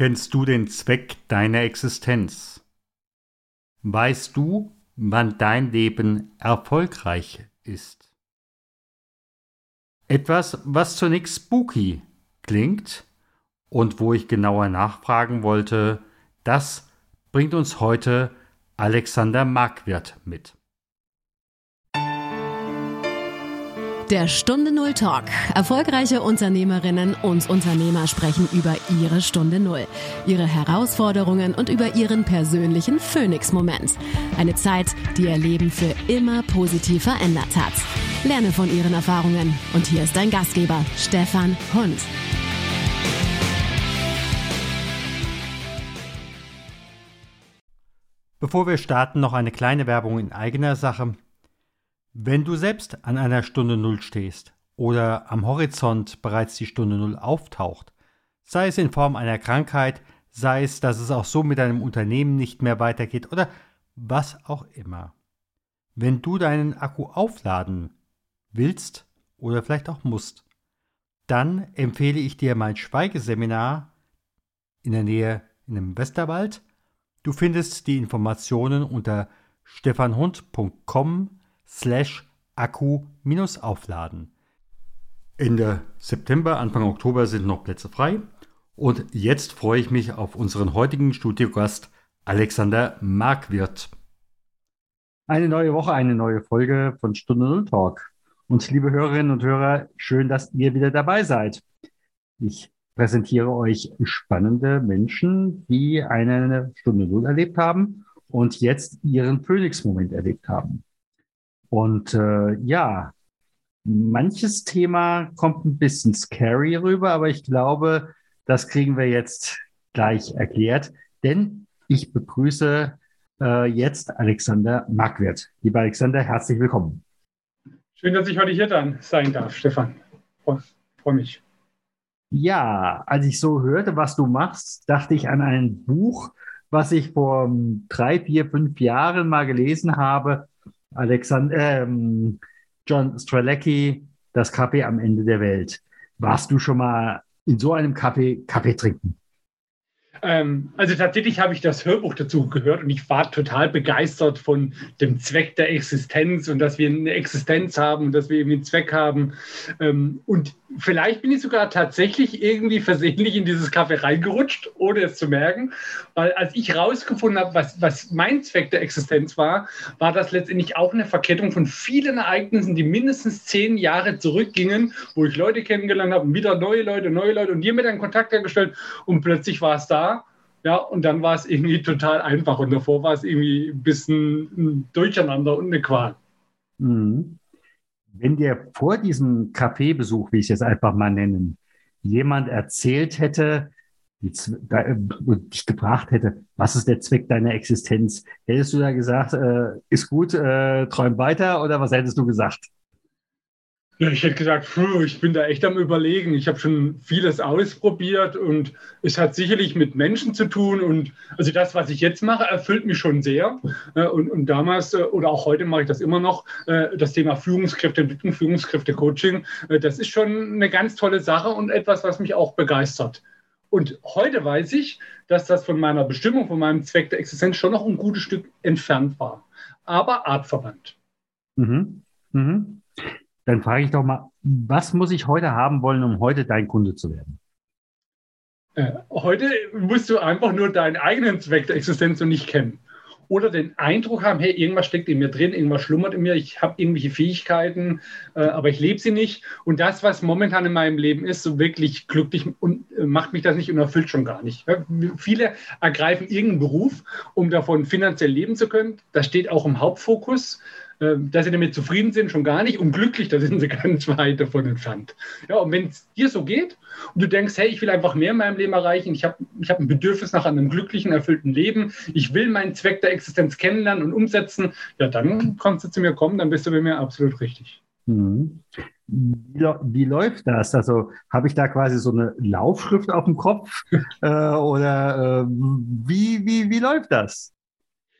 Kennst du den Zweck deiner Existenz? Weißt du, wann dein Leben erfolgreich ist? Etwas, was zunächst spooky klingt und wo ich genauer nachfragen wollte, das bringt uns heute Alexander Markwirth mit. Der Stunde Null Talk. Erfolgreiche Unternehmerinnen und Unternehmer sprechen über ihre Stunde Null, ihre Herausforderungen und über ihren persönlichen Phoenix-Moment. Eine Zeit, die ihr Leben für immer positiv verändert hat. Lerne von ihren Erfahrungen. Und hier ist dein Gastgeber, Stefan Hund. Bevor wir starten, noch eine kleine Werbung in eigener Sache. Wenn du selbst an einer Stunde Null stehst oder am Horizont bereits die Stunde Null auftaucht, sei es in Form einer Krankheit, sei es, dass es auch so mit deinem Unternehmen nicht mehr weitergeht oder was auch immer. Wenn du deinen Akku aufladen willst oder vielleicht auch musst, dann empfehle ich dir mein Schweigeseminar in der Nähe in dem Westerwald. Du findest die Informationen unter stefanhund.com slash Akku minus aufladen. Ende September, Anfang Oktober sind noch Plätze frei. Und jetzt freue ich mich auf unseren heutigen Studiogast Alexander Markwirth. Eine neue Woche, eine neue Folge von Stunde Null Talk. Und liebe Hörerinnen und Hörer, schön, dass ihr wieder dabei seid. Ich präsentiere euch spannende Menschen, die eine Stunde Null erlebt haben und jetzt ihren Phoenix-Moment erlebt haben. Und äh, ja, manches Thema kommt ein bisschen scary rüber, aber ich glaube, das kriegen wir jetzt gleich erklärt, denn ich begrüße äh, jetzt Alexander Markwirth. Lieber Alexander, herzlich willkommen. Schön, dass ich heute hier dann sein darf, Stefan. Freue mich. Ja, als ich so hörte, was du machst, dachte ich an ein Buch, was ich vor drei, vier, fünf Jahren mal gelesen habe. Alexander, ähm, John Strelecki, das Kaffee am Ende der Welt. Warst du schon mal in so einem Kaffee Kaffee trinken? Ähm, also tatsächlich habe ich das Hörbuch dazu gehört und ich war total begeistert von dem Zweck der Existenz und dass wir eine Existenz haben und dass wir eben einen Zweck haben. Ähm, und vielleicht bin ich sogar tatsächlich irgendwie versehentlich in dieses Café reingerutscht, ohne es zu merken. Weil als ich rausgefunden habe, was, was mein Zweck der Existenz war, war das letztendlich auch eine Verkettung von vielen Ereignissen, die mindestens zehn Jahre zurückgingen, wo ich Leute kennengelernt habe, wieder neue Leute, neue Leute und die mit einen Kontakt hergestellt und plötzlich war es da. Ja, und dann war es irgendwie total einfach und davor war es irgendwie ein bisschen ein Durcheinander und eine Qual. Mhm. Wenn dir vor diesem Kaffeebesuch, wie ich es einfach mal nennen, jemand erzählt hätte, äh, dich gefragt hätte, was ist der Zweck deiner Existenz, hättest du da gesagt, äh, ist gut, äh, träum weiter oder was hättest du gesagt? Ich hätte gesagt, pfuh, ich bin da echt am Überlegen. Ich habe schon vieles ausprobiert und es hat sicherlich mit Menschen zu tun. Und also das, was ich jetzt mache, erfüllt mich schon sehr. Äh, und, und damals äh, oder auch heute mache ich das immer noch. Äh, das Thema Führungskräfteentwicklung, Führungskräftecoaching, das ist schon eine ganz tolle Sache und etwas, was mich auch begeistert. Und heute weiß ich, dass das von meiner Bestimmung, von meinem Zweck der Existenz schon noch ein gutes Stück entfernt war. Aber artverwandt. Mhm. Mhm. Dann frage ich doch mal, was muss ich heute haben wollen, um heute dein Kunde zu werden? Äh, heute musst du einfach nur deinen eigenen Zweck der Existenz noch nicht kennen. Oder den Eindruck haben, hey, irgendwas steckt in mir drin, irgendwas schlummert in mir, ich habe irgendwelche Fähigkeiten, äh, aber ich lebe sie nicht. Und das, was momentan in meinem Leben ist, so wirklich glücklich und äh, macht mich das nicht und erfüllt schon gar nicht. Viele ergreifen irgendeinen Beruf, um davon finanziell leben zu können. Das steht auch im Hauptfokus. Ähm, dass sie damit zufrieden sind, schon gar nicht. Und glücklich, da sind sie ganz weit davon entfernt. Ja, und wenn es dir so geht und du denkst, hey, ich will einfach mehr in meinem Leben erreichen, ich habe ich hab ein Bedürfnis nach einem glücklichen, erfüllten Leben, ich will meinen Zweck der Existenz kennenlernen und umsetzen, ja, dann kannst du zu mir kommen, dann bist du bei mir absolut richtig. Mhm. Wie, wie, läuft das? Also habe ich da quasi so eine Laufschrift auf dem Kopf äh, oder äh, wie, wie, wie läuft das?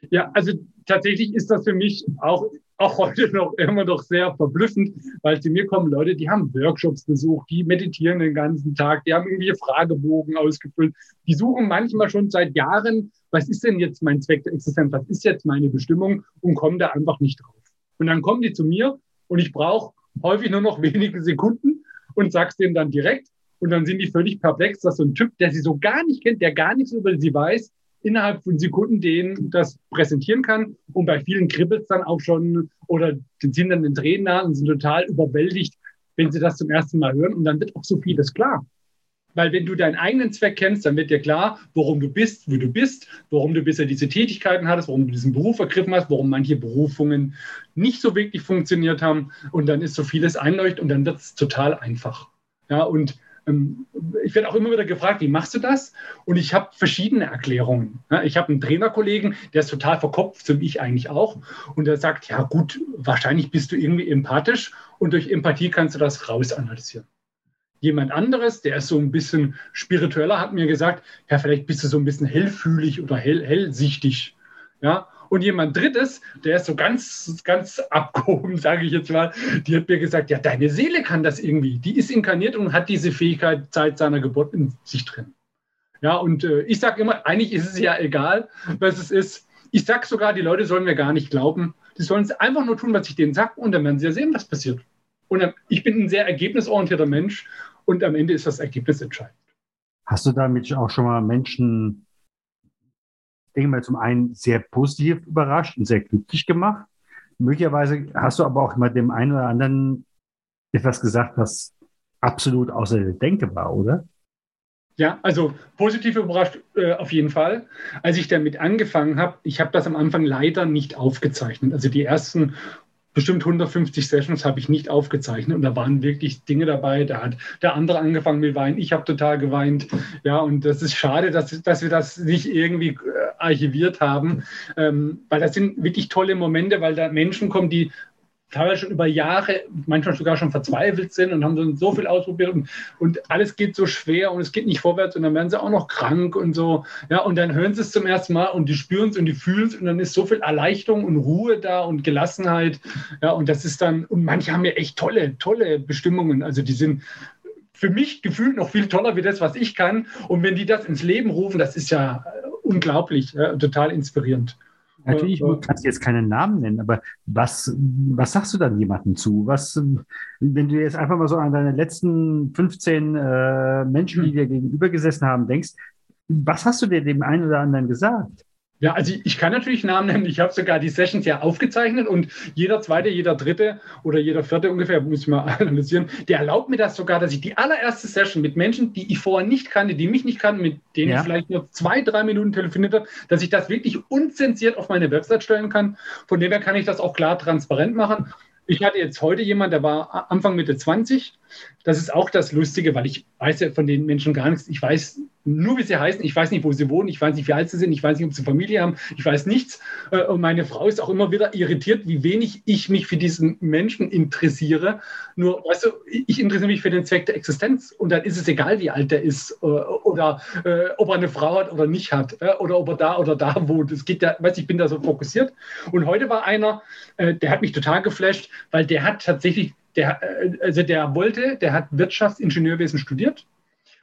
Ja, also tatsächlich ist das für mich auch auch heute noch immer noch sehr verblüffend, weil zu mir kommen Leute, die haben Workshops besucht, die meditieren den ganzen Tag, die haben irgendwie Fragebogen ausgefüllt, die suchen manchmal schon seit Jahren, was ist denn jetzt mein Zweck der Existenz, was ist jetzt meine Bestimmung? Und kommen da einfach nicht drauf. Und dann kommen die zu mir und ich brauche häufig nur noch wenige Sekunden und sag's denen dann direkt. Und dann sind die völlig perplex, dass so ein Typ, der sie so gar nicht kennt, der gar nichts über sie weiß, innerhalb von Sekunden denen das präsentieren kann. Und bei vielen kribbelt es dann auch schon oder sind dann den Tränen nah und sind total überwältigt, wenn sie das zum ersten Mal hören. Und dann wird auch so vieles klar. Weil wenn du deinen eigenen Zweck kennst, dann wird dir klar, warum du bist, wo du bist, warum du bisher diese Tätigkeiten hattest, warum du diesen Beruf ergriffen hast, warum manche Berufungen nicht so wirklich funktioniert haben. Und dann ist so vieles einleuchtend und dann wird es total einfach. Ja, und ich werde auch immer wieder gefragt, wie machst du das? Und ich habe verschiedene Erklärungen. Ich habe einen Trainerkollegen, der ist total verkopft, so wie ich eigentlich auch. Und der sagt, ja gut, wahrscheinlich bist du irgendwie empathisch und durch Empathie kannst du das rausanalysieren. Jemand anderes, der ist so ein bisschen spiritueller, hat mir gesagt, ja, vielleicht bist du so ein bisschen hellfühlig oder hell, hellsichtig. Ja, und jemand Drittes, der ist so ganz, ganz abgehoben, sage ich jetzt mal, die hat mir gesagt, ja, deine Seele kann das irgendwie. Die ist inkarniert und hat diese Fähigkeit seit seiner Geburt in sich drin. Ja, und äh, ich sage immer, eigentlich ist es ja egal, was es ist. Ich sage sogar, die Leute sollen mir gar nicht glauben. Die sollen es einfach nur tun, was ich denen sage und dann werden sie ja sehen, was passiert. Und ich bin ein sehr ergebnisorientierter Mensch und am Ende ist das Ergebnis entscheidend. Hast du damit auch schon mal Menschen denke mal, zum einen sehr positiv überrascht und sehr glücklich gemacht. Möglicherweise hast du aber auch mal dem einen oder anderen etwas gesagt, was absolut außer der Denke war, oder? Ja, also positiv überrascht äh, auf jeden Fall. Als ich damit angefangen habe, ich habe das am Anfang leider nicht aufgezeichnet. Also die ersten bestimmt 150 Sessions habe ich nicht aufgezeichnet und da waren wirklich Dinge dabei. Da hat der andere angefangen mit Weinen, ich habe total geweint. Ja, und das ist schade, dass, dass wir das nicht irgendwie äh, archiviert haben, ähm, weil das sind wirklich tolle Momente, weil da Menschen kommen, die teilweise schon über Jahre, manchmal sogar schon verzweifelt sind und haben so, viel ausprobiert und, und, alles geht so schwer und es geht nicht vorwärts und dann werden sie auch noch krank und so. Ja, und dann hören sie es zum ersten Mal und die spüren es und die fühlen es und dann ist so viel Erleichterung und Ruhe da und Gelassenheit. Ja, und das ist dann, und manche haben ja echt tolle, tolle Bestimmungen. Also die sind für mich gefühlt noch viel toller wie das, was ich kann. Und wenn die das ins Leben rufen, das ist ja unglaublich, ja, total inspirierend. Natürlich kannst du jetzt keinen Namen nennen, aber was, was sagst du dann jemandem zu? Was, wenn du jetzt einfach mal so an deine letzten 15 äh, Menschen, die dir gegenüber gesessen haben, denkst, was hast du dir dem einen oder anderen gesagt? Ja, also ich kann natürlich Namen nennen. Ich habe sogar die Sessions ja aufgezeichnet und jeder zweite, jeder dritte oder jeder vierte ungefähr, muss ich mal analysieren, der erlaubt mir das sogar, dass ich die allererste Session mit Menschen, die ich vorher nicht kannte, die mich nicht kannten, mit denen ja. ich vielleicht nur zwei, drei Minuten telefoniert habe, dass ich das wirklich unzensiert auf meine Website stellen kann. Von dem her kann ich das auch klar transparent machen. Ich hatte jetzt heute jemand, der war Anfang Mitte 20. Das ist auch das Lustige, weil ich weiß ja von den Menschen gar nichts. Ich weiß nur, wie sie heißen. Ich weiß nicht, wo sie wohnen. Ich weiß nicht, wie alt sie sind. Ich weiß nicht, ob sie Familie haben. Ich weiß nichts. Äh, und meine Frau ist auch immer wieder irritiert, wie wenig ich mich für diesen Menschen interessiere. Nur, weißt du, ich interessiere mich für den Zweck der Existenz. Und dann ist es egal, wie alt er ist äh, oder äh, ob er eine Frau hat oder nicht hat oder ob er da oder da wohnt. Es geht ja, weißt ich bin da so fokussiert. Und heute war einer, der hat mich total geflasht, weil der hat tatsächlich der, also der wollte, der hat Wirtschaftsingenieurwesen studiert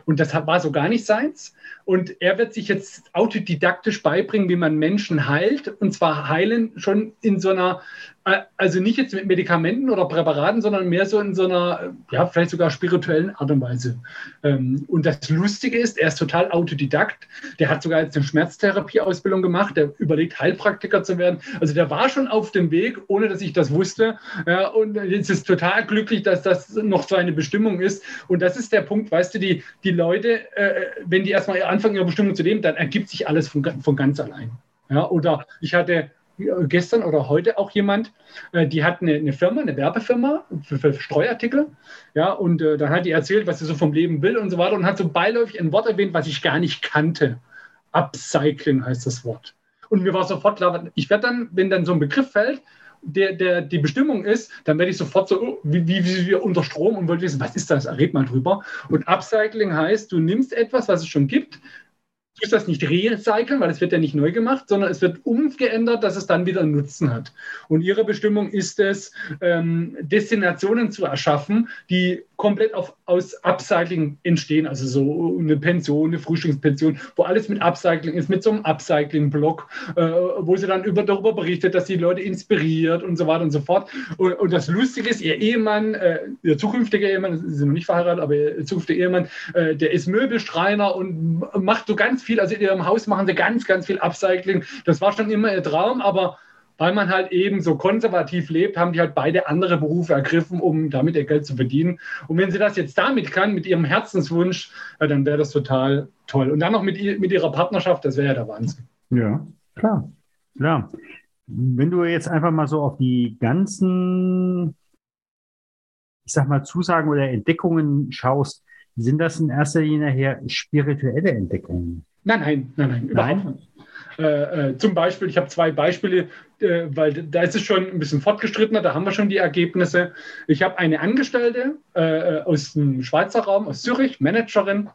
und das war so gar nicht seins. Und er wird sich jetzt autodidaktisch beibringen, wie man Menschen heilt. Und zwar heilen schon in so einer äh, also nicht jetzt mit Medikamenten oder Präparaten, sondern mehr so in so einer, ja, vielleicht sogar spirituellen Art und Weise. Ähm, und das Lustige ist, er ist total Autodidakt. Der hat sogar jetzt eine Schmerztherapieausbildung gemacht. Der überlegt, Heilpraktiker zu werden. Also der war schon auf dem Weg, ohne dass ich das wusste. und jetzt ist total glücklich, dass das noch seine Bestimmung ist. Und das ist der Punkt, weißt du, die, die Leute, äh, wenn die erstmal anfangen, ihre Bestimmung zu leben, dann ergibt sich alles von, von ganz allein. Ja, oder ich hatte gestern oder heute auch jemand, äh, die hat eine, eine Firma, eine Werbefirma für, für Streuartikel. Ja, und äh, dann hat die erzählt, was sie so vom Leben will und so weiter und hat so beiläufig ein Wort erwähnt, was ich gar nicht kannte. Upcycling heißt das Wort. Und mir war sofort klar, ich werde dann, wenn dann so ein Begriff fällt, der, der die Bestimmung ist, dann werde ich sofort so, oh, wie, wie, wie unter Strom und wollte wissen, was ist das? Red mal drüber. Und Upcycling heißt, du nimmst etwas, was es schon gibt, tust das nicht recyceln, weil es wird ja nicht neu gemacht, sondern es wird umgeändert, dass es dann wieder einen Nutzen hat. Und ihre Bestimmung ist es, ähm, Destinationen zu erschaffen, die komplett auf, aus Upcycling entstehen, also so eine Pension, eine Frühstückspension, wo alles mit Upcycling ist, mit so einem Upcycling-Blog, äh, wo sie dann über, darüber berichtet, dass die Leute inspiriert und so weiter und so fort. Und, und das Lustige ist, ihr Ehemann, äh, ihr zukünftiger Ehemann, sie sind noch nicht verheiratet, aber ihr zukünftiger Ehemann, äh, der ist Möbelschreiner und macht so ganz viel, also in ihrem Haus machen sie ganz, ganz viel Upcycling. Das war schon immer ihr Traum, aber weil man halt eben so konservativ lebt, haben die halt beide andere Berufe ergriffen, um damit ihr Geld zu verdienen. Und wenn sie das jetzt damit kann, mit ihrem Herzenswunsch, ja, dann wäre das total toll. Und dann noch mit, mit ihrer Partnerschaft, das wäre ja der Wahnsinn. Ja, klar, klar. Wenn du jetzt einfach mal so auf die ganzen, ich sag mal, Zusagen oder Entdeckungen schaust, sind das in erster Linie her spirituelle Entdeckungen? Nein, nein, nein, nein, überhaupt nein? nicht. Äh, äh, zum Beispiel, ich habe zwei Beispiele, äh, weil da ist es schon ein bisschen fortgeschrittener, da haben wir schon die Ergebnisse. Ich habe eine Angestellte äh, aus dem Schweizer Raum, aus Zürich, Managerin,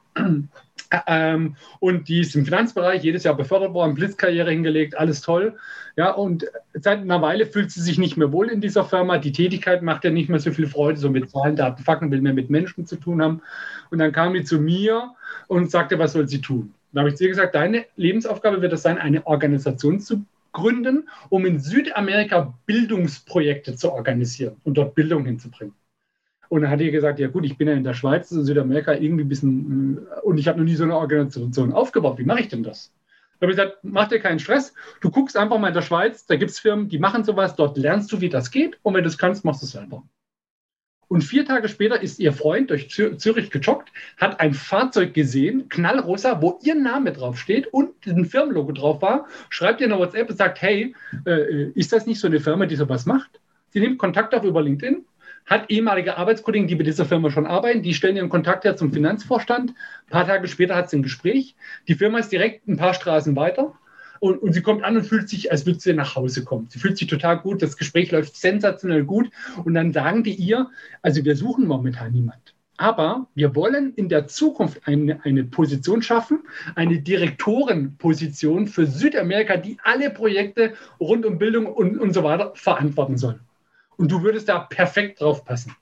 ähm, und die ist im Finanzbereich jedes Jahr befördert worden, Blitzkarriere hingelegt, alles toll. Ja, und seit einer Weile fühlt sie sich nicht mehr wohl in dieser Firma. Die Tätigkeit macht ja nicht mehr so viel Freude, so mit Zahlen, Daten, Fakten, will mehr mit Menschen zu tun haben. Und dann kam die zu mir und sagte, was soll sie tun? Da habe ich zu ihr gesagt, deine Lebensaufgabe wird es sein, eine Organisation zu gründen, um in Südamerika Bildungsprojekte zu organisieren und dort Bildung hinzubringen. Und dann hat die gesagt, ja gut, ich bin ja in der Schweiz, in Südamerika irgendwie ein bisschen, äh, und ich habe noch nie so eine Organisation aufgebaut. Wie mache ich denn das? Da habe ich gesagt, mach dir keinen Stress. Du guckst einfach mal in der Schweiz, da gibt es Firmen, die machen sowas, dort lernst du, wie das geht. Und wenn du es kannst, machst du es selber. Und vier Tage später ist ihr Freund durch Zürich gejoggt, hat ein Fahrzeug gesehen, knallrosa, wo ihr Name draufsteht und ein Firmenlogo drauf war, schreibt ihr eine WhatsApp und sagt, hey, äh, ist das nicht so eine Firma, die sowas macht? Sie nimmt Kontakt auf über LinkedIn, hat ehemalige Arbeitskollegen, die bei dieser Firma schon arbeiten, die stellen ihren Kontakt her zum Finanzvorstand. Ein paar Tage später hat sie ein Gespräch. Die Firma ist direkt ein paar Straßen weiter. Und, und, sie kommt an und fühlt sich, als würde sie nach Hause kommen. Sie fühlt sich total gut, das Gespräch läuft sensationell gut. Und dann sagen die ihr, also wir suchen momentan niemand. Aber wir wollen in der Zukunft eine, eine Position schaffen, eine Direktorenposition für Südamerika, die alle Projekte rund um Bildung und, und so weiter verantworten soll. Und du würdest da perfekt drauf passen.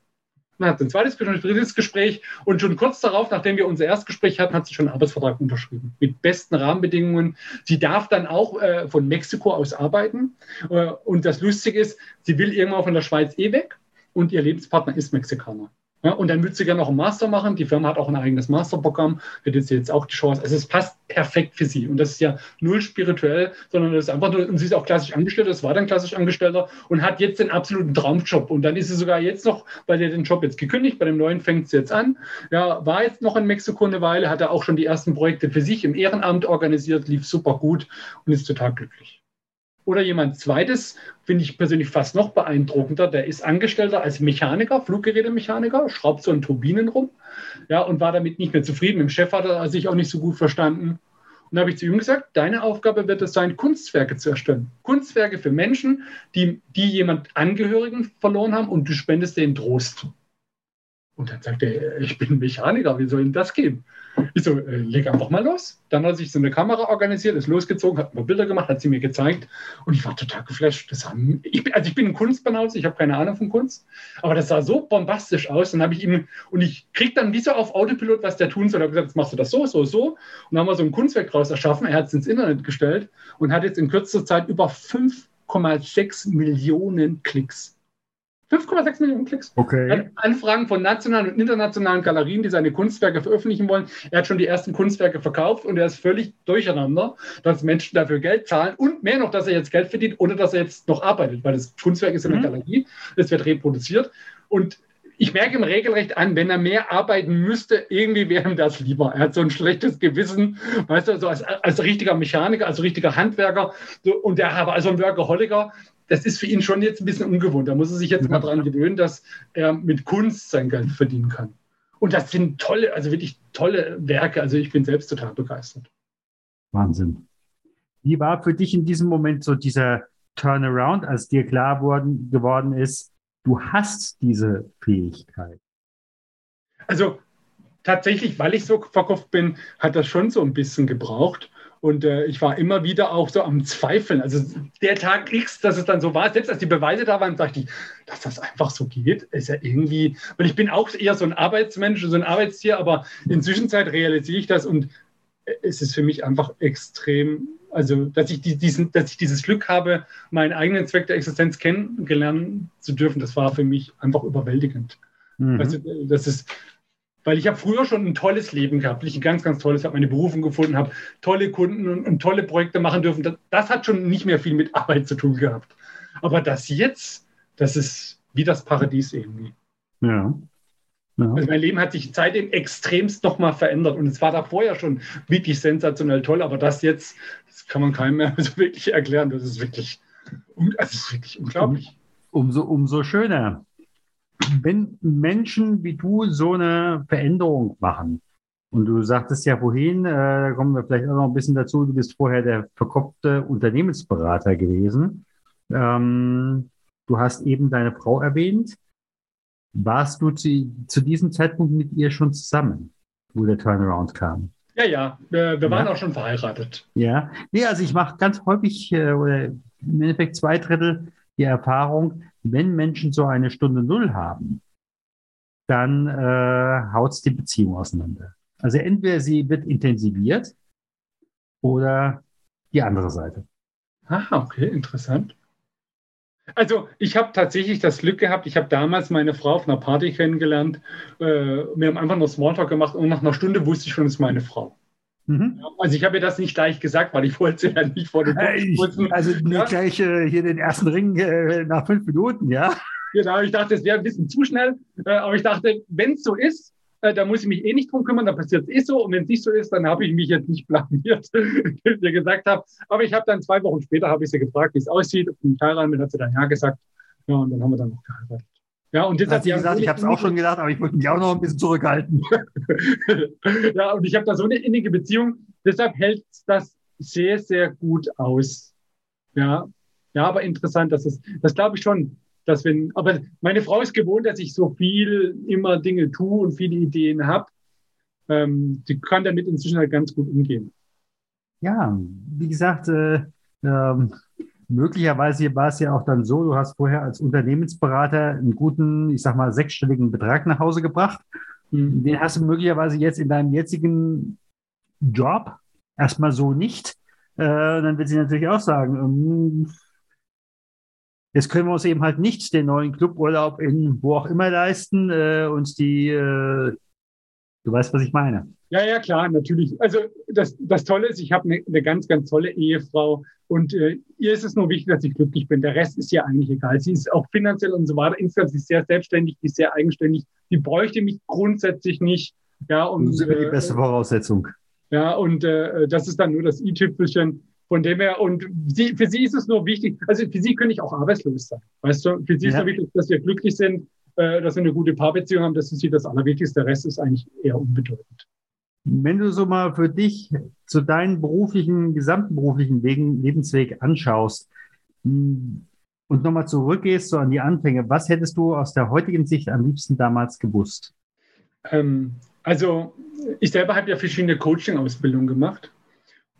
Dann hat ein zweites Gespräch, ein drittes Gespräch und schon kurz darauf, nachdem wir unser Erstgespräch hatten, hat sie schon einen Arbeitsvertrag unterschrieben mit besten Rahmenbedingungen. Sie darf dann auch äh, von Mexiko aus arbeiten. Äh, und das Lustige ist, sie will irgendwann von der Schweiz eh weg und ihr Lebenspartner ist Mexikaner. Ja, und dann würde sie gerne noch einen Master machen. Die Firma hat auch ein eigenes Masterprogramm, wird jetzt, jetzt auch die Chance. Also es passt perfekt für sie. Und das ist ja null spirituell, sondern das ist einfach nur, und sie ist auch klassisch angestellt, das war dann klassisch Angestellter und hat jetzt den absoluten Traumjob. Und dann ist sie sogar jetzt noch, weil der den Job jetzt gekündigt, bei dem neuen fängt sie jetzt an. Ja, war jetzt noch in Mexiko eine Weile, hat er auch schon die ersten Projekte für sich im Ehrenamt organisiert, lief super gut und ist total glücklich. Oder jemand zweites, finde ich persönlich fast noch beeindruckender, der ist Angestellter als Mechaniker, Fluggerätemechaniker, schraubt so an Turbinen rum ja, und war damit nicht mehr zufrieden. Mit dem Chef hat er sich auch nicht so gut verstanden. Und da habe ich zu ihm gesagt, deine Aufgabe wird es sein, Kunstwerke zu erstellen. Kunstwerke für Menschen, die, die jemand Angehörigen verloren haben und du spendest denen Trost. Und dann sagt er, ich bin Mechaniker, wie soll denn das gehen? Ich so, äh, leg einfach mal los. Dann hat sich so eine Kamera organisiert, ist losgezogen, hat ein paar Bilder gemacht, hat sie mir gezeigt und ich war total geflasht. Das haben, ich, also ich bin ein Kunstbanause, ich habe keine Ahnung von Kunst, aber das sah so bombastisch aus. Dann habe ich ihm, und ich kriege dann wie so auf Autopilot, was der tun soll. Er hat gesagt, jetzt machst du das so, so, so. Und dann haben wir so ein Kunstwerk draus erschaffen. Er hat es ins Internet gestellt und hat jetzt in kürzester Zeit über 5,6 Millionen Klicks. 5,6 Millionen Klicks. Okay. Anfragen von nationalen und internationalen Galerien, die seine Kunstwerke veröffentlichen wollen. Er hat schon die ersten Kunstwerke verkauft und er ist völlig durcheinander, dass Menschen dafür Geld zahlen und mehr noch, dass er jetzt Geld verdient, ohne dass er jetzt noch arbeitet, weil das Kunstwerk ist in der mhm. Galerie, es wird reproduziert und ich merke ihm regelrecht an, wenn er mehr arbeiten müsste, irgendwie wäre ihm das lieber. Er hat so ein schlechtes Gewissen, weißt du, also als, als richtiger Mechaniker, als richtiger Handwerker so, und der aber also ein Workaholiker, das ist für ihn schon jetzt ein bisschen ungewohnt. Da muss er sich jetzt mal dran gewöhnen, dass er mit Kunst sein Geld verdienen kann. Und das sind tolle, also wirklich tolle Werke. Also ich bin selbst total begeistert. Wahnsinn. Wie war für dich in diesem Moment so dieser Turnaround, als dir klar worden, geworden ist, du hast diese Fähigkeit? Also tatsächlich, weil ich so verkauft bin, hat das schon so ein bisschen gebraucht. Und äh, ich war immer wieder auch so am Zweifeln. Also der Tag X, dass es dann so war, selbst als die Beweise da waren, dachte ich, dass das einfach so geht, ist ja irgendwie, weil ich bin auch eher so ein Arbeitsmensch, so ein Arbeitstier, aber in Zwischenzeit realisiere ich das und es ist für mich einfach extrem, also dass ich, diesen, dass ich dieses Glück habe, meinen eigenen Zweck der Existenz kennengelernt zu dürfen, das war für mich einfach überwältigend. Mhm. Also, das ist, weil ich habe früher schon ein tolles Leben gehabt, ich ein ganz, ganz tolles, habe meine Berufung gefunden, habe tolle Kunden und, und, tolle Projekte machen dürfen. Das, das, hat schon nicht mehr viel mit Arbeit zu tun gehabt. Aber das jetzt, das ist wie das Paradies irgendwie. Ja. ja. Also mein Leben hat sich seitdem extremst nochmal verändert. Und es war da vorher schon wirklich sensationell toll, aber das jetzt, das kann man keinem mehr so wirklich erklären. Das ist wirklich, das ist wirklich unglaublich. Um, umso, umso schöner wenn Menschen wie du so eine Veränderung machen, und du sagtest ja vorhin, äh, da kommen wir vielleicht auch noch ein bisschen dazu, du bist vorher der verkopfte Unternehmensberater gewesen. Ähm, du hast eben deine Frau erwähnt. Warst du zu, zu diesem Zeitpunkt mit ihr schon zusammen, wo der Turnaround kam? Ja, ja, wir, wir waren ja. auch schon verheiratet. Ja, nee, also ich mache ganz häufig äh, oder im Endeffekt zwei Drittel die Erfahrung, wenn Menschen so eine Stunde Null haben, dann äh, haut die Beziehung auseinander. Also entweder sie wird intensiviert oder die andere Seite. Ah, okay, interessant. Also ich habe tatsächlich das Glück gehabt, ich habe damals meine Frau auf einer Party kennengelernt. Äh, wir haben einfach nur Smalltalk gemacht und nach einer Stunde wusste ich schon, es ist meine Frau. Mhm. Also ich habe ihr das nicht gleich gesagt, weil ich wollte ja nicht vor dem äh, Also nicht ja? gleich äh, hier den ersten Ring äh, nach fünf Minuten, ja? Genau, ich dachte, es wäre ein bisschen zu schnell. Äh, aber ich dachte, wenn es so ist, äh, da muss ich mich eh nicht drum kümmern, dann passiert es eh so. Und wenn es nicht so ist, dann habe ich mich jetzt nicht blamiert, wie ich ihr gesagt habe. Aber ich habe dann zwei Wochen später, habe ich sie gefragt, wie es aussieht. Ob ich heiraten hat sie dann ja gesagt. Ja, und dann haben wir dann noch geheiratet. Ja, und jetzt hat sie gesagt, ich habe es auch schon gedacht, aber ich wollte mich auch noch ein bisschen zurückhalten. ja, und ich habe da so eine innige Beziehung. Deshalb hält das sehr, sehr gut aus. Ja, ja, aber interessant, dass es, das glaube ich schon, dass wenn, aber meine Frau ist gewohnt, dass ich so viel immer Dinge tue und viele Ideen habe. Ähm, die kann damit inzwischen halt ganz gut umgehen. Ja, wie gesagt, äh, ähm, Möglicherweise war es ja auch dann so, du hast vorher als Unternehmensberater einen guten, ich sag mal, sechsstelligen Betrag nach Hause gebracht. Mhm. Den hast du möglicherweise jetzt in deinem jetzigen Job erstmal so nicht. Äh, dann wird sie natürlich auch sagen, ähm, jetzt können wir uns eben halt nicht den neuen Cluburlaub in wo auch immer leisten äh, und die, äh, du weißt, was ich meine. Ja, ja, klar, natürlich. Also das, das Tolle ist, ich habe eine, eine ganz, ganz tolle Ehefrau und äh, ihr ist es nur wichtig, dass ich glücklich bin. Der Rest ist ihr eigentlich egal. Sie ist auch finanziell und so weiter. Insgesamt ist sehr selbstständig, die ist sehr eigenständig. Die bräuchte mich grundsätzlich nicht. Ja, und, das ist immer die äh, beste Voraussetzung. Ja, und äh, das ist dann nur das i-Tüpfelchen. Von dem her, und sie, für sie ist es nur wichtig, also für sie könnte ich auch arbeitslos sein. Weißt du, für sie ja. ist es wichtig, dass wir glücklich sind, äh, dass wir eine gute Paarbeziehung haben. Das ist sie das Allerwichtigste. Der Rest ist eigentlich eher unbedeutend. Wenn du so mal für dich zu deinen beruflichen, gesamten beruflichen Wegen, Lebensweg anschaust hm, und nochmal zurückgehst so an die Anfänge, was hättest du aus der heutigen Sicht am liebsten damals gewusst? Ähm, also ich selber habe ja verschiedene Coaching-Ausbildungen gemacht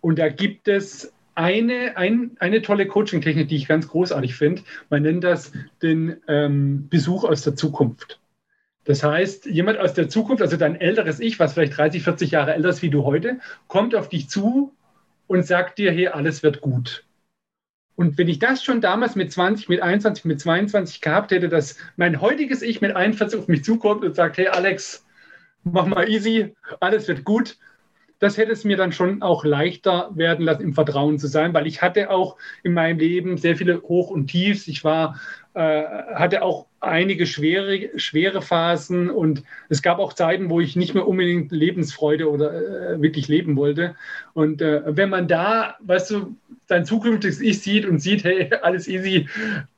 und da gibt es eine, ein, eine tolle Coaching-Technik, die ich ganz großartig finde. Man nennt das den ähm, Besuch aus der Zukunft. Das heißt, jemand aus der Zukunft, also dein älteres Ich, was vielleicht 30, 40 Jahre älter ist wie du heute, kommt auf dich zu und sagt dir, hey, alles wird gut. Und wenn ich das schon damals mit 20, mit 21, mit 22 gehabt hätte, dass mein heutiges Ich mit 41 auf mich zukommt und sagt, hey Alex, mach mal easy, alles wird gut, das hätte es mir dann schon auch leichter werden lassen, im Vertrauen zu sein, weil ich hatte auch in meinem Leben sehr viele Hoch- und Tiefs. Ich war, äh, hatte auch einige schwere, schwere Phasen und es gab auch Zeiten, wo ich nicht mehr unbedingt Lebensfreude oder äh, wirklich leben wollte. Und äh, wenn man da, weißt du, sein zukünftiges Ich sieht und sieht, hey, alles easy,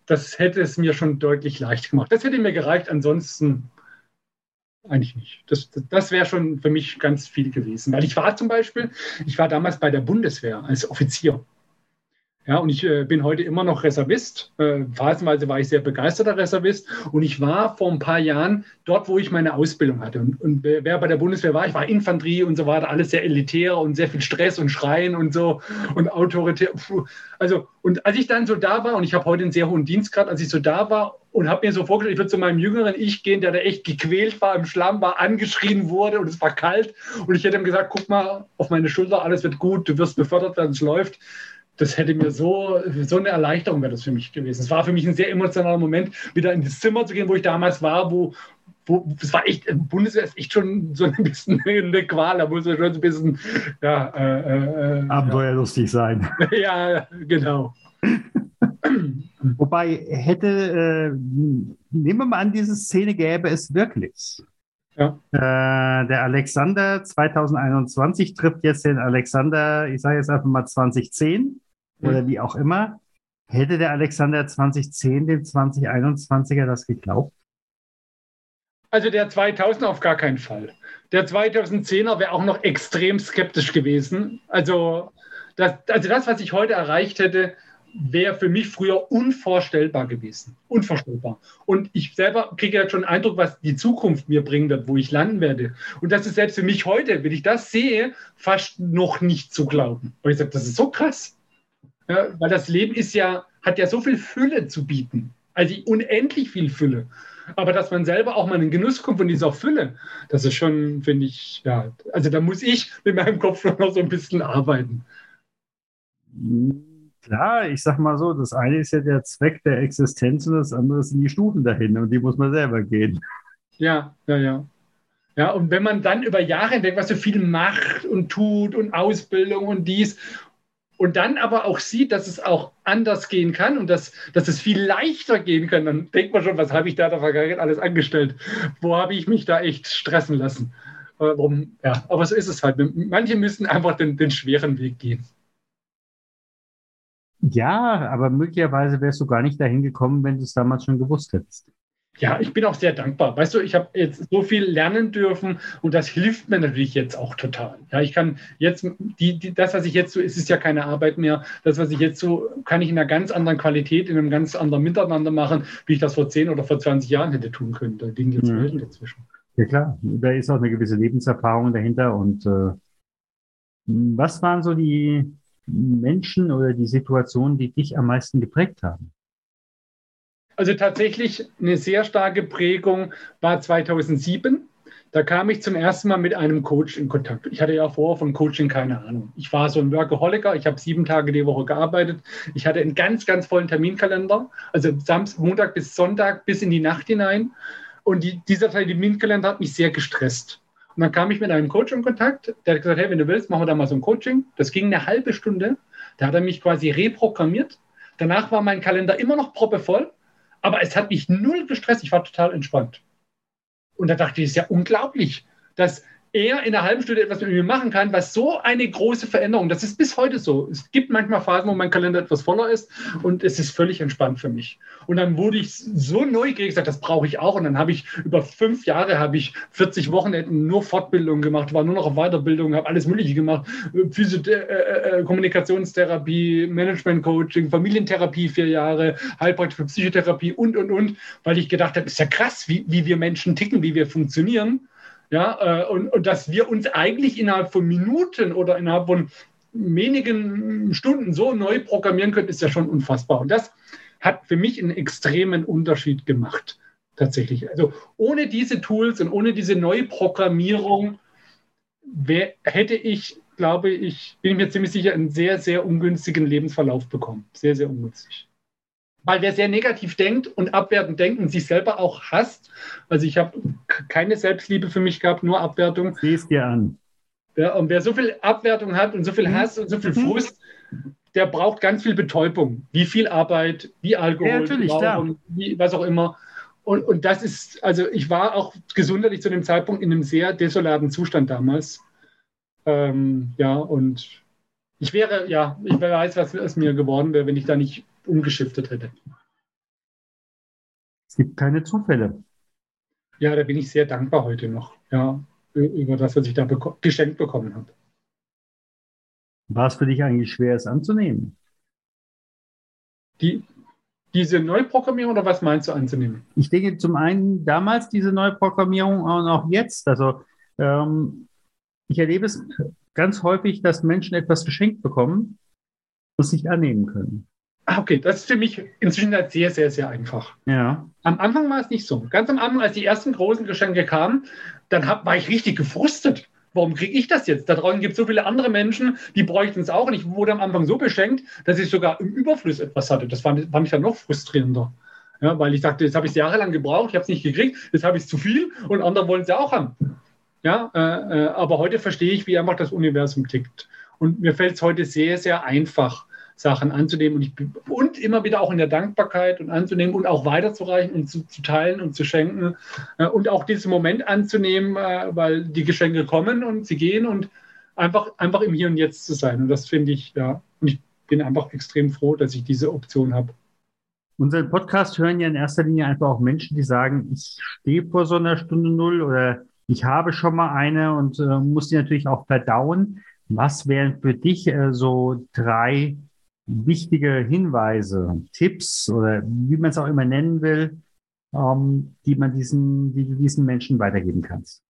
das hätte es mir schon deutlich leicht gemacht. Das hätte mir gereicht. Ansonsten eigentlich nicht. Das, das wäre schon für mich ganz viel gewesen. Weil ich war zum Beispiel, ich war damals bei der Bundeswehr als Offizier. Ja, und ich äh, bin heute immer noch Reservist. Äh, phasenweise war ich sehr begeisterter Reservist. Und ich war vor ein paar Jahren dort, wo ich meine Ausbildung hatte. Und, und wer bei der Bundeswehr war, ich war Infanterie und so weiter, alles sehr elitär und sehr viel Stress und Schreien und so und autoritär. Also, und als ich dann so da war, und ich habe heute einen sehr hohen Dienstgrad, als ich so da war und habe mir so vorgestellt, ich würde zu meinem jüngeren Ich gehen, der da echt gequält war, im Schlamm war, angeschrien wurde und es war kalt. Und ich hätte ihm gesagt, guck mal auf meine Schulter, alles wird gut, du wirst befördert werden, es läuft das hätte mir so, so eine Erleichterung wäre das für mich gewesen. Es war für mich ein sehr emotionaler Moment, wieder in das Zimmer zu gehen, wo ich damals war, wo, wo es war echt, Bundeswehr ist echt schon so ein bisschen eine Qual, da muss man schon ein bisschen ja, äh, äh, abenteuerlustig sein. ja, genau. Wobei hätte, äh, nehmen wir mal an, diese Szene gäbe es wirklich. Ja. Äh, der Alexander 2021 trifft jetzt den Alexander, ich sage jetzt einfach mal 2010 mhm. Oder wie auch immer. Hätte der Alexander 2010 dem 2021er das geglaubt? Also der 2000 auf gar keinen Fall. Der 2010er wäre auch noch extrem skeptisch gewesen. Also das, also das, was ich heute erreicht hätte, wäre für mich früher unvorstellbar gewesen. Unvorstellbar. Und ich selber kriege jetzt schon einen Eindruck, was die Zukunft mir bringen wird, wo ich landen werde. Und das ist selbst für mich heute, wenn ich das sehe, fast noch nicht zu glauben. Weil ich sage, das ist so krass. Ja, weil das Leben ist ja, hat ja so viel Fülle zu bieten. Also unendlich viel Fülle. Aber dass man selber auch mal in den Genuss kommt von dieser Fülle, das ist schon, finde ich, ja, also da muss ich mit meinem Kopf noch so ein bisschen arbeiten. Klar, ich sag mal so, das eine ist ja der Zweck der Existenz und das andere sind die Stufen dahin und die muss man selber gehen. Ja, ja, ja. Ja, und wenn man dann über Jahre hinweg, was so viel macht und tut und Ausbildung und dies und dann aber auch sieht, dass es auch anders gehen kann und dass, dass es viel leichter gehen kann, dann denkt man schon, was habe ich da in der Vergangenheit alles angestellt? Wo habe ich mich da echt stressen lassen? Warum? Ja, aber so ist es halt. Manche müssen einfach den, den schweren Weg gehen. Ja, aber möglicherweise wärst du gar nicht dahin gekommen, wenn du es damals schon gewusst hättest. Ja, ich bin auch sehr dankbar. Weißt du, ich habe jetzt so viel lernen dürfen und das hilft mir natürlich jetzt auch total. Ja, ich kann jetzt, die, die, das, was ich jetzt so, es ist ja keine Arbeit mehr. Das, was ich jetzt so, kann ich in einer ganz anderen Qualität, in einem ganz anderen Miteinander machen, wie ich das vor 10 oder vor 20 Jahren hätte tun können. Da liegen jetzt Welten dazwischen. Ja, klar. Da ist auch eine gewisse Lebenserfahrung dahinter. Und äh, was waren so die, Menschen oder die Situationen, die dich am meisten geprägt haben? Also tatsächlich eine sehr starke Prägung war 2007. Da kam ich zum ersten Mal mit einem Coach in Kontakt. Ich hatte ja vorher von Coaching keine Ahnung. Ich war so ein Workaholiker. Ich habe sieben Tage die Woche gearbeitet. Ich hatte einen ganz, ganz vollen Terminkalender. Also Samstag, Montag bis Sonntag bis in die Nacht hinein. Und die, dieser Terminkalender hat mich sehr gestresst. Und dann kam ich mit einem Coach in Kontakt, der hat gesagt, hey, wenn du willst, machen wir da mal so ein Coaching. Das ging eine halbe Stunde. Da hat er mich quasi reprogrammiert. Danach war mein Kalender immer noch proppevoll, aber es hat mich null gestresst. Ich war total entspannt. Und da dachte ich, es ist ja unglaublich, dass er in einer halben Stunde etwas mit mir machen kann, was so eine große Veränderung, das ist bis heute so. Es gibt manchmal Phasen, wo mein Kalender etwas voller ist und es ist völlig entspannt für mich. Und dann wurde ich so neugierig gesagt, das brauche ich auch. Und dann habe ich über fünf Jahre habe ich 40 Wochenenden nur Fortbildung gemacht, war nur noch auf Weiterbildung, habe alles Mögliche gemacht. Physio äh, äh, äh, Kommunikationstherapie, Management Coaching, Familientherapie vier Jahre, Heilpraktik für Psychotherapie und, und, und, weil ich gedacht habe, ist ja krass, wie, wie wir Menschen ticken, wie wir funktionieren. Ja, äh, und, und dass wir uns eigentlich innerhalb von Minuten oder innerhalb von wenigen Stunden so neu programmieren können, ist ja schon unfassbar. Und das hat für mich einen extremen Unterschied gemacht, tatsächlich. Also ohne diese Tools und ohne diese Neuprogrammierung wär, hätte ich, glaube ich, bin ich mir ziemlich sicher, einen sehr, sehr ungünstigen Lebensverlauf bekommen. Sehr, sehr ungünstig. Weil wer sehr negativ denkt und abwertend denkt und sich selber auch hasst, also ich habe keine Selbstliebe für mich gehabt, nur Abwertung. Siehst dir an. Ja, und wer so viel Abwertung hat und so viel mhm. Hass und so viel mhm. Frust, der braucht ganz viel Betäubung. Wie viel Arbeit, wie Alkohol, ja, natürlich, Rauchen, wie, was auch immer. Und, und das ist, also ich war auch gesundheitlich zu dem Zeitpunkt in einem sehr desolaten Zustand damals. Ähm, ja, und ich wäre, ja, ich weiß, was es mir geworden wäre, wenn ich da nicht umgeschiftet hätte. Es gibt keine Zufälle. Ja, da bin ich sehr dankbar heute noch, ja, über das, was ich da beko geschenkt bekommen habe. War es für dich eigentlich schwer, es anzunehmen? Die, diese Neuprogrammierung oder was meinst du anzunehmen? Ich denke zum einen damals diese Neuprogrammierung und auch jetzt. Also ähm, ich erlebe es ganz häufig, dass Menschen etwas geschenkt bekommen und es nicht annehmen können. Ah, okay, das ist für mich inzwischen halt sehr, sehr, sehr einfach. Ja. Am Anfang war es nicht so. Ganz am Anfang, als die ersten großen Geschenke kamen, dann hab, war ich richtig gefrustet. Warum kriege ich das jetzt? Da draußen gibt es so viele andere Menschen, die bräuchten es auch. Und ich wurde am Anfang so beschenkt, dass ich sogar im Überfluss etwas hatte. Das fand, fand ich dann noch frustrierender. Ja, weil ich dachte, jetzt habe ich es jahrelang gebraucht, ich habe es nicht gekriegt, jetzt habe ich es zu viel und andere wollen es ja auch haben. Ja, äh, äh, aber heute verstehe ich, wie einfach das Universum tickt. Und mir fällt es heute sehr, sehr einfach, Sachen anzunehmen und, ich, und immer wieder auch in der Dankbarkeit und anzunehmen und auch weiterzureichen und zu, zu teilen und zu schenken äh, und auch diesen Moment anzunehmen, äh, weil die Geschenke kommen und sie gehen und einfach, einfach im Hier und Jetzt zu sein. Und das finde ich, ja, und ich bin einfach extrem froh, dass ich diese Option habe. Unseren Podcast hören ja in erster Linie einfach auch Menschen, die sagen, ich stehe vor so einer Stunde Null oder ich habe schon mal eine und äh, muss die natürlich auch verdauen. Was wären für dich äh, so drei wichtige Hinweise, Tipps oder wie man es auch immer nennen will, ähm, die man diesen, die du diesen Menschen weitergeben kannst?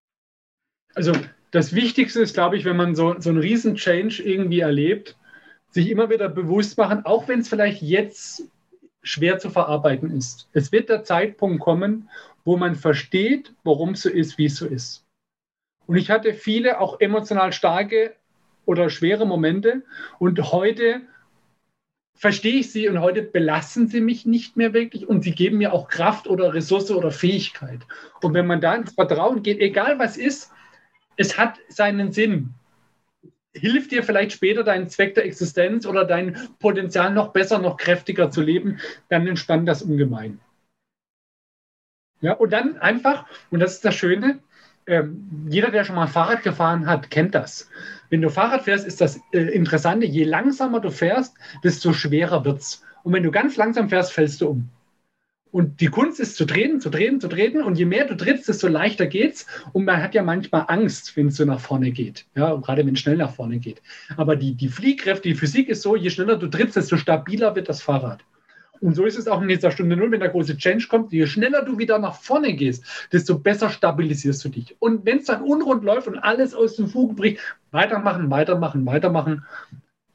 Also das Wichtigste ist, glaube ich, wenn man so, so einen riesen Change irgendwie erlebt, sich immer wieder bewusst machen, auch wenn es vielleicht jetzt schwer zu verarbeiten ist. Es wird der Zeitpunkt kommen, wo man versteht, warum es so ist, wie es so ist. Und ich hatte viele auch emotional starke oder schwere Momente und heute verstehe ich sie und heute belassen sie mich nicht mehr wirklich und sie geben mir auch Kraft oder Ressource oder Fähigkeit. Und wenn man da ins Vertrauen geht, egal was ist, es hat seinen Sinn. Hilft dir vielleicht später deinen Zweck der Existenz oder dein Potenzial noch besser, noch kräftiger zu leben, dann entspannt das ungemein. Ja, und dann einfach, und das ist das Schöne, ähm, jeder, der schon mal Fahrrad gefahren hat, kennt das. Wenn du Fahrrad fährst, ist das äh, Interessante, je langsamer du fährst, desto schwerer wird es. Und wenn du ganz langsam fährst, fällst du um. Und die Kunst ist zu drehen, zu drehen, zu drehen. Und je mehr du trittst, desto leichter geht's. Und man hat ja manchmal Angst, wenn es so nach vorne geht. Ja, gerade wenn es schnell nach vorne geht. Aber die, die Fliehkräfte, die Physik ist so, je schneller du trittst, desto stabiler wird das Fahrrad. Und so ist es auch in dieser Stunde Null, wenn der große Change kommt, je schneller du wieder nach vorne gehst, desto besser stabilisierst du dich. Und wenn es dann unrund läuft und alles aus dem Fugen bricht, weitermachen, weitermachen, weitermachen.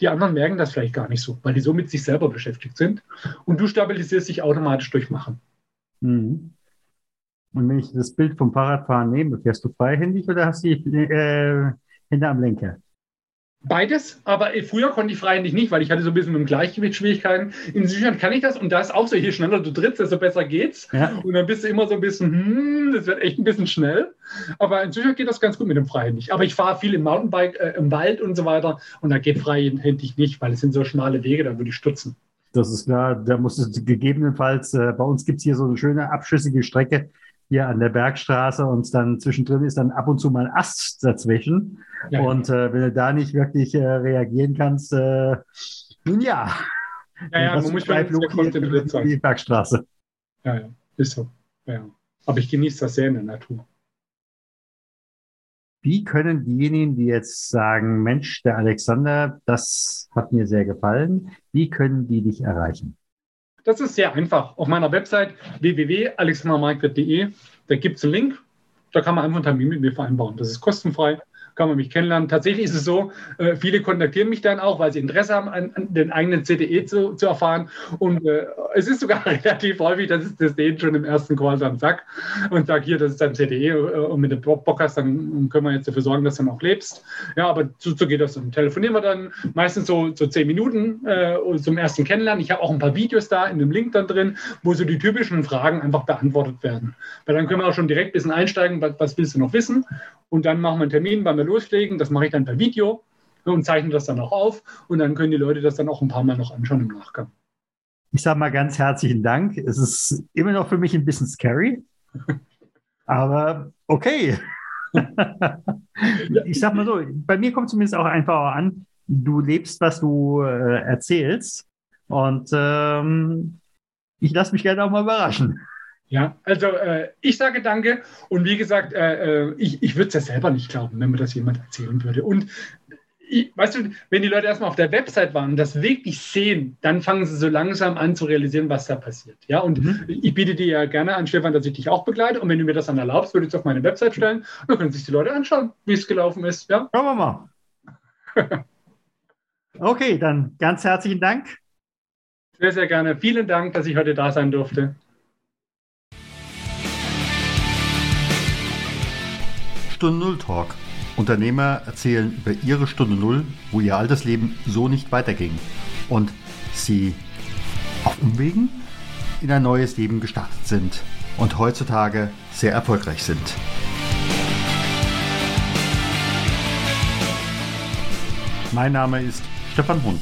Die anderen merken das vielleicht gar nicht so, weil die so mit sich selber beschäftigt sind. Und du stabilisierst dich automatisch durch Machen. Mhm. Und wenn ich das Bild vom Fahrradfahren nehme, fährst du freihändig oder hast du die äh, Hände am Lenker? Beides, aber früher konnte ich freihändig nicht, weil ich hatte so ein bisschen mit dem Gleichgewicht Schwierigkeiten. Inzwischen kann ich das und da ist auch so, je schneller du trittst, desto besser geht's. Ja. Und dann bist du immer so ein bisschen, hm, das wird echt ein bisschen schnell. Aber inzwischen geht das ganz gut mit dem freihändig. Aber ich fahre viel im Mountainbike, äh, im Wald und so weiter und da geht freihändig nicht, weil es sind so schmale Wege, da würde ich stürzen. Das ist klar, da muss es gegebenenfalls, äh, bei uns gibt es hier so eine schöne abschüssige Strecke hier an der Bergstraße und dann zwischendrin ist dann ab und zu mal ein Ast dazwischen. Ja, und äh, wenn du da nicht wirklich äh, reagieren kannst, äh, nun ja. Ja, ja, man muss schon sehr konzentriert sein. Die Bergstraße. Ja, ja, ist so. Ja. Aber ich genieße das sehr in der Natur. Wie können diejenigen, die jetzt sagen, Mensch, der Alexander, das hat mir sehr gefallen, wie können die dich erreichen? Das ist sehr einfach. Auf meiner Website www.alexandermarquardt.de, da gibt es einen Link, da kann man einfach einen Termin mit mir vereinbaren. Das ist kostenfrei kann man mich kennenlernen. Tatsächlich ist es so, äh, viele kontaktieren mich dann auch, weil sie Interesse haben, an, an den eigenen CDE zu, zu erfahren. Und äh, es ist sogar relativ häufig, dass ich das denen schon im ersten Call dann sag und sage, hier, das ist dein CDE äh, und mit dem Bock hast, dann können wir jetzt dafür sorgen, dass du noch lebst. Ja, aber so, so geht das dann. Telefonieren wir dann meistens so, so zehn Minuten äh, zum ersten Kennenlernen. Ich habe auch ein paar Videos da in dem Link dann drin, wo so die typischen Fragen einfach beantwortet werden. Weil dann können wir auch schon direkt ein bisschen einsteigen, was, was willst du noch wissen? Und dann machen wir einen Termin, wann wir loslegen. Das mache ich dann per Video und zeichne das dann auch auf. Und dann können die Leute das dann auch ein paar Mal noch anschauen im Nachgang. Ich sage mal ganz herzlichen Dank. Es ist immer noch für mich ein bisschen scary, aber okay. ich sag mal so, bei mir kommt zumindest auch einfach an, du lebst, was du äh, erzählst. Und ähm, ich lasse mich gerne auch mal überraschen. Ja, also äh, ich sage danke und wie gesagt, äh, äh ich, ich würde es ja selber nicht glauben, wenn mir das jemand erzählen würde. Und ich, weißt du, wenn die Leute erstmal auf der Website waren und das wirklich sehen, dann fangen sie so langsam an zu realisieren, was da passiert. Ja, und mhm. ich biete dir ja gerne an, Stefan, dass ich dich auch begleite. Und wenn du mir das dann erlaubst, würde ich es auf meine Website stellen. Dann können sich die Leute anschauen, wie es gelaufen ist. Ja? Schauen wir mal. okay, dann ganz herzlichen Dank. Sehr, sehr gerne. Vielen Dank, dass ich heute da sein durfte. Stunde Null Talk Unternehmer erzählen über ihre Stunde Null, wo ihr altes Leben so nicht weiterging und sie auf Umwegen in ein neues Leben gestartet sind und heutzutage sehr erfolgreich sind. Mein Name ist Stefan Hund.